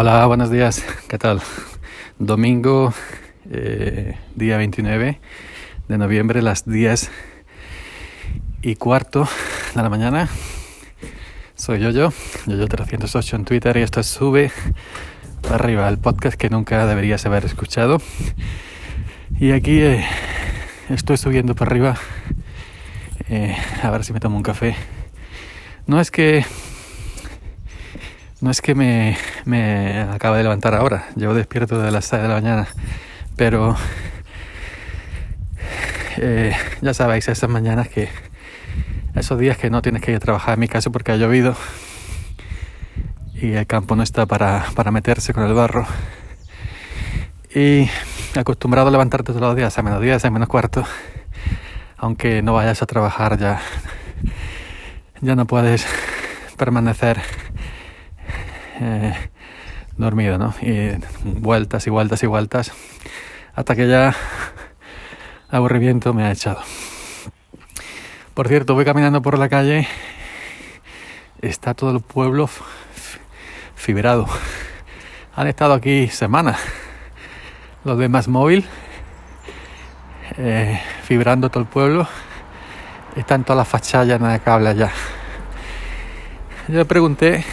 Hola, buenos días. ¿Qué tal? Domingo, eh, día 29 de noviembre, las 10 y cuarto de la mañana. Soy yo, yo, yo 308 en Twitter y esto es Sube para arriba, el podcast que nunca deberías haber escuchado. Y aquí eh, estoy subiendo para arriba eh, a ver si me tomo un café. No es que no es que me, me acaba de levantar ahora, llevo despierto de las 6 de la mañana, pero eh, ya sabéis, esas mañanas que, esos días que no tienes que ir a trabajar, en mi caso porque ha llovido y el campo no está para, para meterse con el barro. Y acostumbrado a levantarte todos los días a menos 10, a menos cuarto, aunque no vayas a trabajar ya, ya no puedes permanecer eh, dormido, ¿no? Y vueltas y vueltas y vueltas hasta que ya aburrimiento me ha echado. Por cierto, voy caminando por la calle, está todo el pueblo fibrado. Han estado aquí semanas los de Más Móvil, eh, fibrando todo el pueblo. Están todas las fachadas de cables ya. Yo le pregunté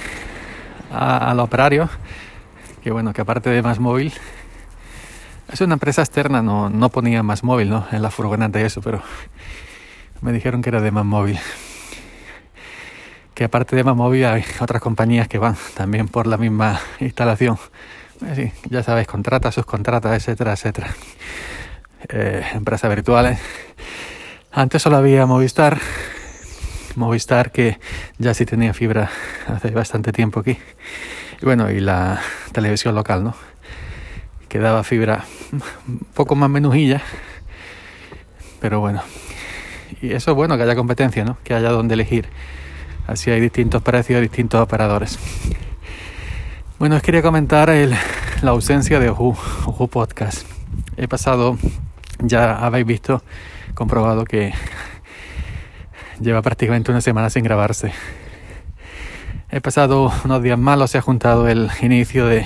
a, al operario, que bueno, que aparte de más móvil, es una empresa externa, no, no ponía más móvil ¿no? en la furgoneta y eso, pero me dijeron que era de más móvil. Que aparte de más móvil hay otras compañías que van también por la misma instalación. Ya sabéis, contratas, subcontratas, etcétera, etcétera. Eh, empresas virtuales. Antes solo había Movistar, Movistar que ya sí tenía fibra hace bastante tiempo aquí. Y bueno, y la televisión local, ¿no? Que daba fibra un poco más menujilla. Pero bueno. Y eso es bueno que haya competencia, ¿no? Que haya donde elegir. Así hay distintos precios, distintos operadores. Bueno, os quería comentar el, la ausencia de Oju, Oju Podcast. He pasado, ya habéis visto, comprobado que lleva prácticamente una semana sin grabarse. He pasado unos días malos, se ha juntado el inicio de,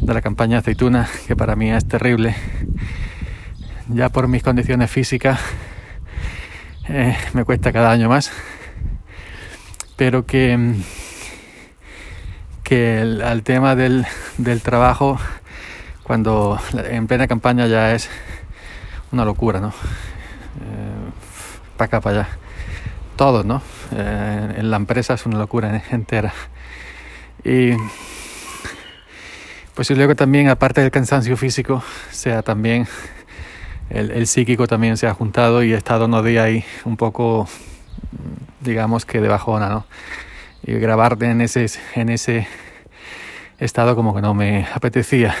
de la campaña aceituna, que para mí es terrible. Ya por mis condiciones físicas eh, me cuesta cada año más. Pero que, que al tema del, del trabajo, cuando en plena campaña ya es una locura, ¿no? Eh, para acá, para allá todos, ¿no? Eh, en la empresa es una locura entera. Y pues yo creo que también, aparte del cansancio físico, sea también el, el psíquico también se ha juntado y he estado unos días ahí un poco, digamos que de bajona, ¿no? Y grabar en ese, en ese estado como que no me apetecía.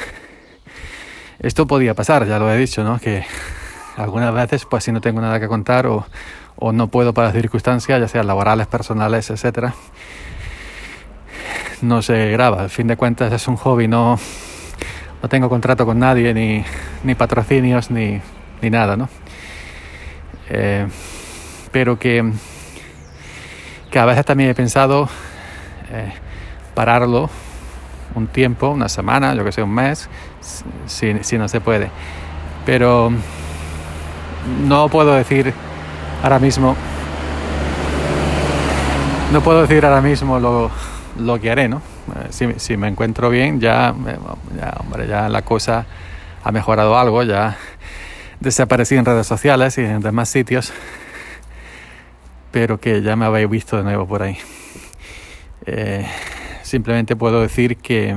Esto podía pasar, ya lo he dicho, ¿no? Que algunas veces, pues si no tengo nada que contar o, o no puedo para circunstancias, ya sean laborales, personales, etcétera, no se graba. Al fin de cuentas es un hobby, no, no tengo contrato con nadie, ni, ni patrocinios, ni, ni nada, ¿no? Eh, pero que, que a veces también he pensado eh, pararlo un tiempo, una semana, yo que sé, un mes, si, si no se puede. Pero no puedo decir ahora mismo no puedo decir ahora mismo lo, lo que haré, ¿no? Eh, si, me encuentro bien, ya, ya, hombre, ya la cosa ha mejorado algo, ya desaparecí en redes sociales y en demás sitios, pero que ya me habéis visto de nuevo por ahí. Eh, simplemente puedo decir que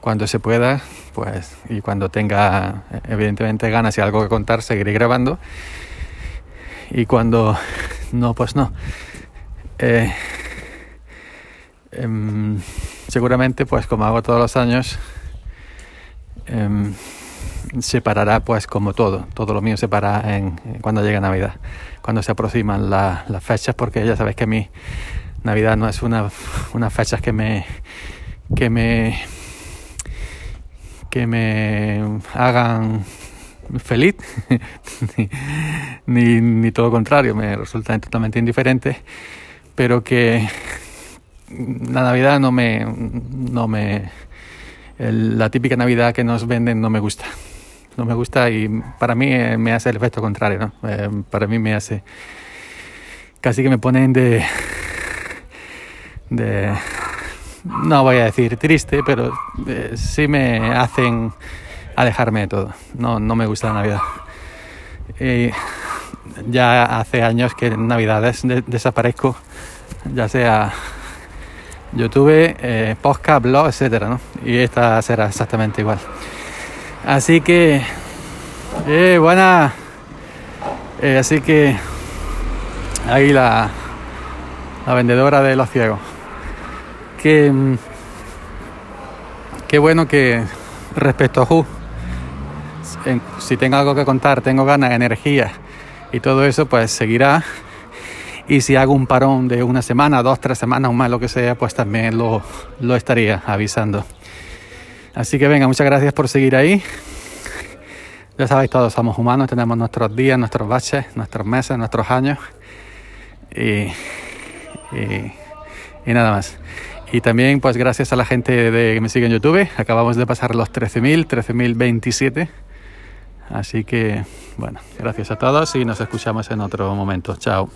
cuando se pueda, pues, y cuando tenga evidentemente ganas y algo que contar, seguiré grabando y cuando no, pues no. Eh, eh, seguramente, pues como hago todos los años, eh, se parará pues como todo. Todo lo mío se para en, cuando llega Navidad, cuando se aproximan la, las fechas, porque ya sabes que mí Navidad no es una, una fecha que me que me que me hagan feliz, ni, ni, todo contrario, me resulta totalmente indiferente, pero que la Navidad no me, no me, la típica Navidad que nos venden no me gusta. No me gusta y para mí eh, me hace el efecto contrario, ¿no? Eh, para mí me hace... Casi que me ponen de... de no voy a decir triste, pero eh, sí me hacen alejarme de todo. No, no me gusta la Navidad. Y ya hace años que en Navidades desaparezco, ya sea YouTube, eh, podcast, blog, etcétera. Y esta será exactamente igual. Así que, eh, buena. Eh, así que, ahí la, la vendedora de los ciegos. Que, mm, qué bueno que respecto a Who, si tengo algo que contar, tengo ganas, energía y todo eso, pues seguirá y si hago un parón de una semana, dos, tres semanas o más, lo que sea, pues también lo, lo estaría avisando. Así que venga, muchas gracias por seguir ahí. Ya sabéis, todos somos humanos, tenemos nuestros días, nuestros baches, nuestros meses, nuestros años. Y, y, nada más. Y también, pues gracias a la gente que me sigue en YouTube, acabamos de pasar los 13.000, 13.027. Así que, bueno, gracias a todos y nos escuchamos en otro momento. Chao.